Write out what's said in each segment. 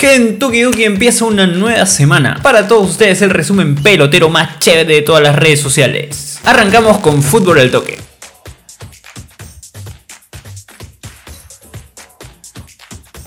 Gentuki Duki empieza una nueva semana. Para todos ustedes el resumen pelotero más chévere de todas las redes sociales. Arrancamos con fútbol al toque.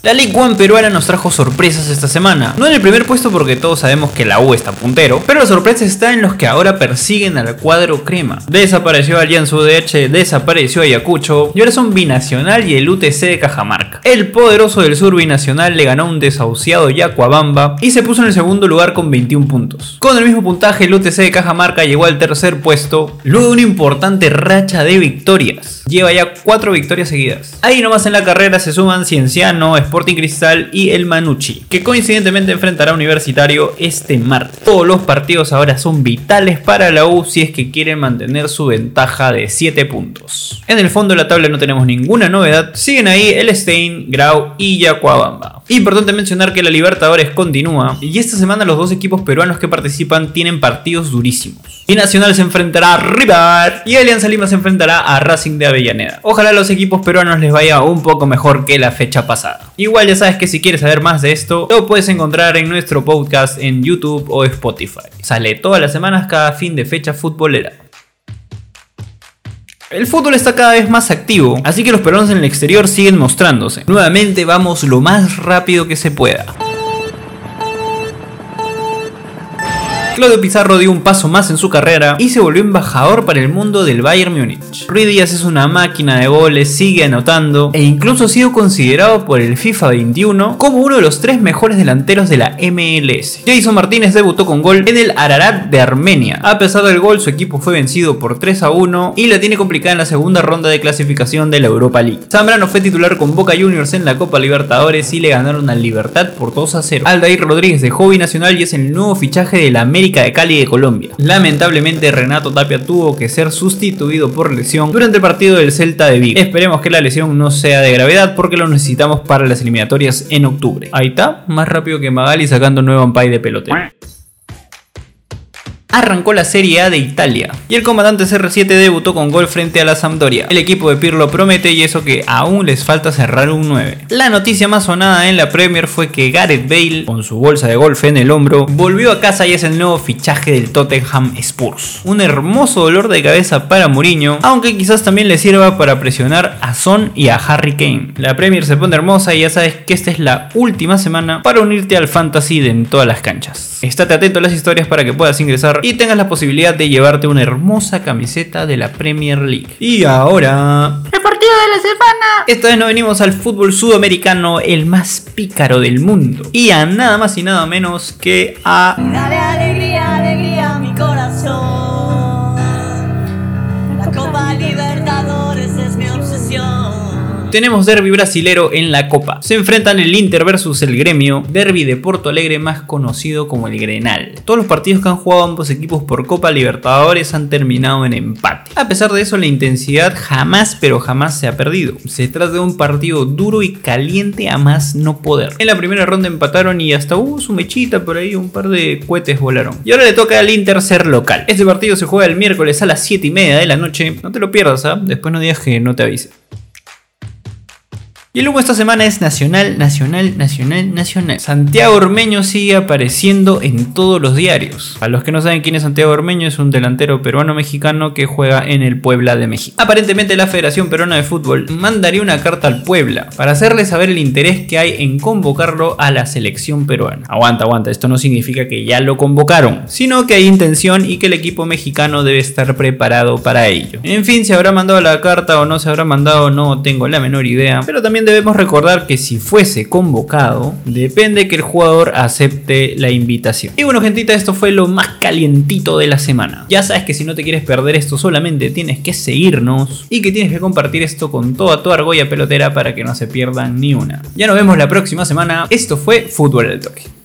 La League One peruana nos trajo sorpresas esta semana. No en el primer puesto porque todos sabemos que la U está puntero, pero la sorpresa está en los que ahora persiguen al cuadro crema. Desapareció Alianza UDH, desapareció Ayacucho y ahora son Binacional y el UTC de Cajamarca. El poderoso del sur binacional le ganó un desahuciado Yacuabamba y se puso en el segundo lugar con 21 puntos. Con el mismo puntaje el UTC de Cajamarca llegó al tercer puesto luego de una importante racha de victorias. Lleva ya 4 victorias seguidas. Ahí nomás en la carrera se suman Cienciano, Sporting Cristal y el Manucci, que coincidentemente enfrentará a Universitario este martes. Todos los partidos ahora son vitales para la U si es que quieren mantener su ventaja de 7 puntos. En el fondo de la tabla no tenemos ninguna novedad, siguen ahí el Stein, Grau y Yacuabamba. Importante mencionar que la Libertadores continúa y esta semana los dos equipos peruanos que participan tienen partidos durísimos. Y Nacional se enfrentará a River y Alianza Lima se enfrentará a Racing de Avellaneda. Ojalá a los equipos peruanos les vaya un poco mejor que la fecha pasada. Igual ya sabes que si quieres saber más de esto, lo puedes encontrar en nuestro podcast en YouTube o Spotify. Sale todas las semanas cada fin de fecha futbolera. El fútbol está cada vez más activo, así que los peruanos en el exterior siguen mostrándose. Nuevamente vamos lo más rápido que se pueda. Claudio Pizarro dio un paso más en su carrera y se volvió embajador para el mundo del Bayern Múnich. Rui Díaz es una máquina de goles, sigue anotando e incluso ha sido considerado por el FIFA 21 como uno de los tres mejores delanteros de la MLS. Jason Martínez debutó con gol en el Ararat de Armenia. A pesar del gol, su equipo fue vencido por 3 a 1 y la tiene complicada en la segunda ronda de clasificación de la Europa League. Zambrano fue titular con Boca Juniors en la Copa Libertadores y le ganaron al Libertad por 2 a 0. Aldair Rodríguez de Hobby Nacional y es el nuevo fichaje de la América de Cali de Colombia. Lamentablemente Renato Tapia tuvo que ser sustituido por lesión durante el partido del Celta de Vigo. Esperemos que la lesión no sea de gravedad porque lo necesitamos para las eliminatorias en octubre. Ahí está, más rápido que Magali sacando nuevo ampay de pelote arrancó la Serie A de Italia y el comandante CR7 debutó con gol frente a la Sampdoria. El equipo de Pirlo promete y eso que aún les falta cerrar un 9. La noticia más sonada en la Premier fue que Gareth Bale, con su bolsa de golf en el hombro, volvió a casa y es el nuevo fichaje del Tottenham Spurs. Un hermoso dolor de cabeza para Mourinho, aunque quizás también le sirva para presionar a Son y a Harry Kane. La Premier se pone hermosa y ya sabes que esta es la última semana para unirte al fantasy de en todas las canchas. Estate atento a las historias para que puedas ingresar y tengas la posibilidad de llevarte una hermosa camiseta de la Premier League. Y ahora... El partido de la semana. Esta vez no venimos al fútbol sudamericano, el más pícaro del mundo. Y a nada más y nada menos que a... Dale tenemos derby brasilero en la Copa. Se enfrentan el Inter versus el Gremio, derby de Porto Alegre más conocido como el Grenal. Todos los partidos que han jugado ambos equipos por Copa Libertadores han terminado en empate. A pesar de eso, la intensidad jamás, pero jamás se ha perdido. Se trata de un partido duro y caliente a más no poder. En la primera ronda empataron y hasta hubo su mechita por ahí, un par de cohetes volaron. Y ahora le toca al Inter ser local. Este partido se juega el miércoles a las 7 y media de la noche. No te lo pierdas, ¿ah? Después no digas que no te avise. Y humo esta semana es nacional, nacional, nacional, nacional. Santiago Ormeño sigue apareciendo en todos los diarios. A los que no saben quién es Santiago Ormeño, es un delantero peruano-mexicano que juega en el Puebla de México. Aparentemente la Federación Peruana de Fútbol mandaría una carta al Puebla para hacerle saber el interés que hay en convocarlo a la selección peruana. Aguanta, aguanta, esto no significa que ya lo convocaron, sino que hay intención y que el equipo mexicano debe estar preparado para ello. En fin, si habrá mandado la carta o no se habrá mandado, no tengo la menor idea, pero también debemos recordar que si fuese convocado, depende que el jugador acepte la invitación. Y bueno, gentita, esto fue lo más calientito de la semana. Ya sabes que si no te quieres perder esto, solamente tienes que seguirnos y que tienes que compartir esto con toda tu argolla pelotera para que no se pierdan ni una. Ya nos vemos la próxima semana. Esto fue Fútbol del Toque.